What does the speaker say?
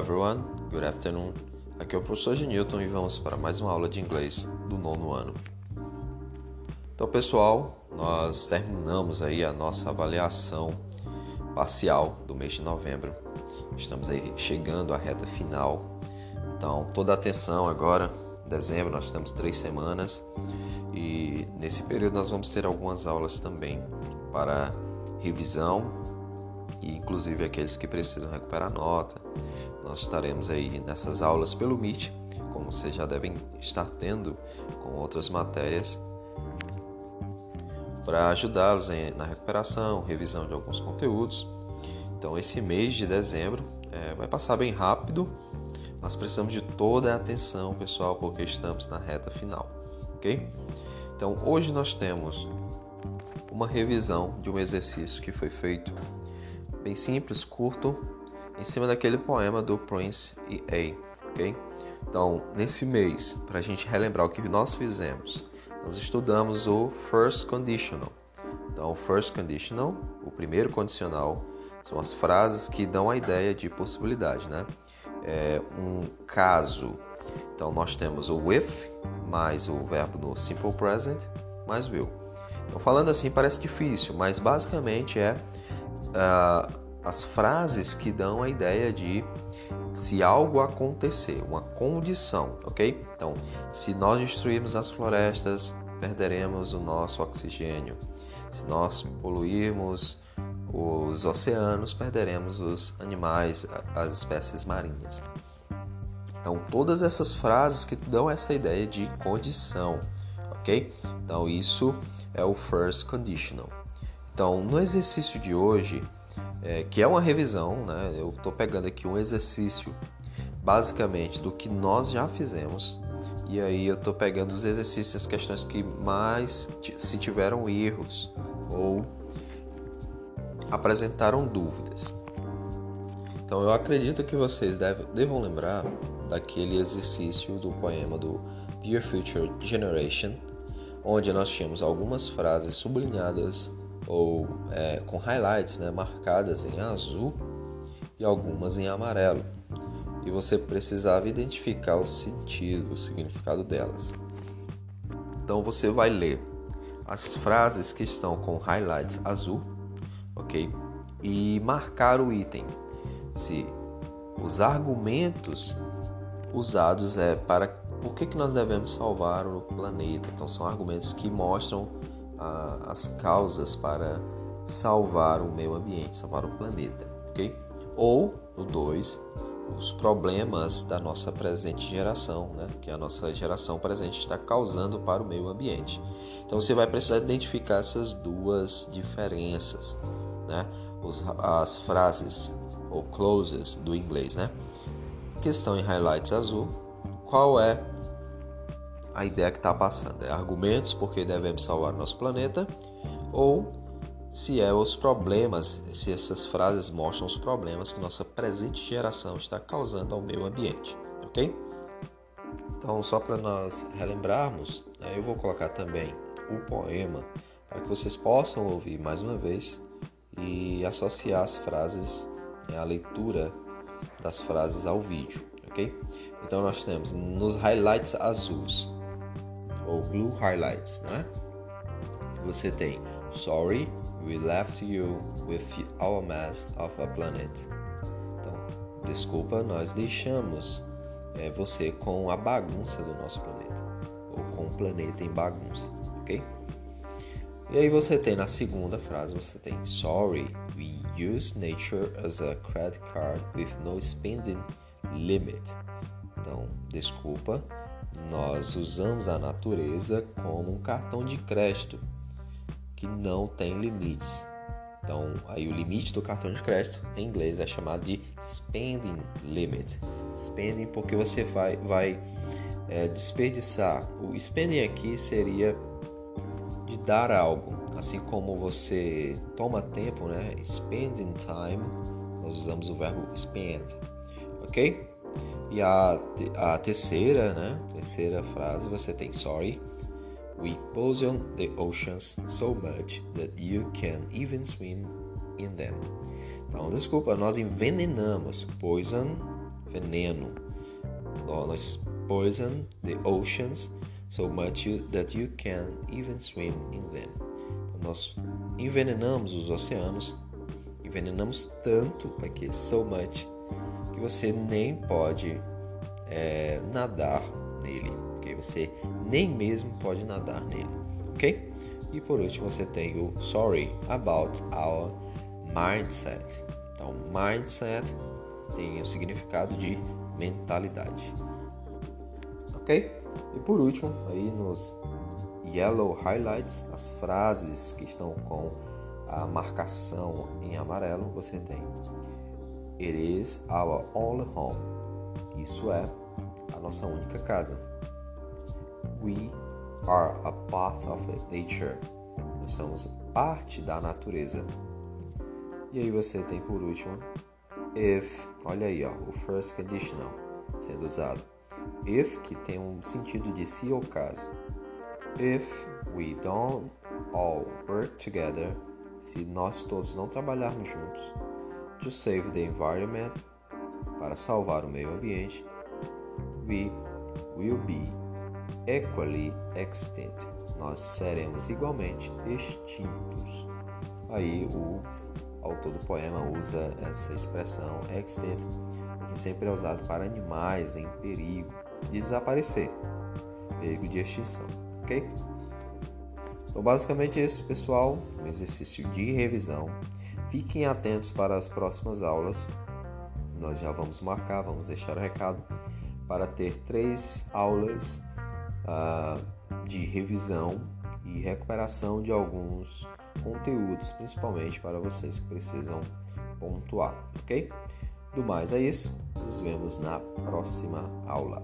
everyone, good afternoon. Aqui é o professor Genilton e vamos para mais uma aula de inglês do nono ano. Então, pessoal, nós terminamos aí a nossa avaliação parcial do mês de novembro. Estamos aí chegando à reta final. Então, toda a atenção agora, dezembro, nós temos três semanas e nesse período nós vamos ter algumas aulas também para revisão e inclusive aqueles que precisam recuperar nota. Nós estaremos aí nessas aulas pelo Meet, como vocês já devem estar tendo com outras matérias, para ajudá-los na recuperação, revisão de alguns conteúdos. Então, esse mês de dezembro é, vai passar bem rápido. Nós precisamos de toda a atenção, pessoal, porque estamos na reta final, ok? Então, hoje nós temos uma revisão de um exercício que foi feito bem simples, curto, em cima daquele poema do Prince e A, ok? Então, nesse mês, para a gente relembrar o que nós fizemos, nós estudamos o First Conditional. Então, o First Conditional, o primeiro condicional, são as frases que dão a ideia de possibilidade, né? É um caso. Então, nós temos o with, mais o verbo no Simple Present, mais will. Então, falando assim parece difícil, mas basicamente é uh, as frases que dão a ideia de se algo acontecer, uma condição, ok? Então, se nós destruirmos as florestas, perderemos o nosso oxigênio. Se nós poluirmos os oceanos, perderemos os animais, as espécies marinhas. Então, todas essas frases que dão essa ideia de condição, ok? Então, isso é o first conditional. Então, no exercício de hoje, é, que é uma revisão, né? Eu estou pegando aqui um exercício basicamente do que nós já fizemos e aí eu estou pegando os exercícios, as questões que mais se tiveram erros ou apresentaram dúvidas. Então eu acredito que vocês deve, devam lembrar daquele exercício do poema do Dear Future Generation, onde nós tínhamos algumas frases sublinhadas ou é, com highlights, né, marcadas em azul e algumas em amarelo. E você precisava identificar o sentido, o significado delas. Então você vai ler as frases que estão com highlights azul, ok? E marcar o item. Se os argumentos usados é para por que, que nós devemos salvar o planeta. Então são argumentos que mostram a, as causas para salvar o meio ambiente, salvar o planeta, ok? Ou, no 2, os problemas da nossa presente geração, né? que a nossa geração presente está causando para o meio ambiente. Então você vai precisar identificar essas duas diferenças, né? Os, as frases ou clauses do inglês, né? Que estão em highlights azul. Qual é a ideia que está passando. É argumentos porque devemos salvar nosso planeta ou se é os problemas, se essas frases mostram os problemas que nossa presente geração está causando ao meio ambiente, ok? Então, só para nós relembrarmos, né, eu vou colocar também o poema para que vocês possam ouvir mais uma vez e associar as frases, né, a leitura das frases ao vídeo, ok? Então, nós temos nos highlights azuis ou blue highlights, né? Você tem Sorry, we left you with our mess of a planet. Então, desculpa, nós deixamos é, você com a bagunça do nosso planeta, ou com o planeta em bagunça, ok? E aí você tem na segunda frase, você tem Sorry, we use nature as a credit card with no spending limit. Então, desculpa, nós usamos a natureza como um cartão de crédito que não tem limites. Então, aí o limite do cartão de crédito em inglês é chamado de spending limit. Spending porque você vai, vai é, desperdiçar. O spending aqui seria de dar algo, assim como você toma tempo, né? Spending time, nós usamos o verbo spend, ok? E a, a terceira, né? Terceira frase você tem sorry. We poison the oceans so much that you can even swim in them. Então, desculpa, nós envenenamos. Poison veneno. Nós poison the oceans so much that you can even swim in them. Nós envenenamos os oceanos, envenenamos tanto aqui, so much, que você nem pode é, nadar nele, ok? Você nem mesmo pode nadar nele, ok? E por último você tem o sorry about our mindset. Então, mindset tem o significado de mentalidade, ok? E por último, aí nos yellow highlights, as frases que estão com a marcação em amarelo, você tem It is our only home. Isso é a nossa única casa. We are a part of nature. Nós somos parte da natureza. E aí você tem por último if, olha aí, ó, o first conditional sendo usado. If que tem um sentido de se ou caso. If we don't all work together, se nós todos não trabalharmos juntos, to save the environment, para salvar o meio ambiente, we will be equally extinct. Nós seremos igualmente extintos. Aí o autor do poema usa essa expressão extinct, que sempre é usado para animais em perigo de desaparecer, perigo de extinção, ok? Então, basicamente é isso, pessoal. Um exercício de revisão. Fiquem atentos para as próximas aulas. Nós já vamos marcar, vamos deixar o recado para ter três aulas uh, de revisão e recuperação de alguns conteúdos, principalmente para vocês que precisam pontuar, ok? Do mais é isso, nos vemos na próxima aula.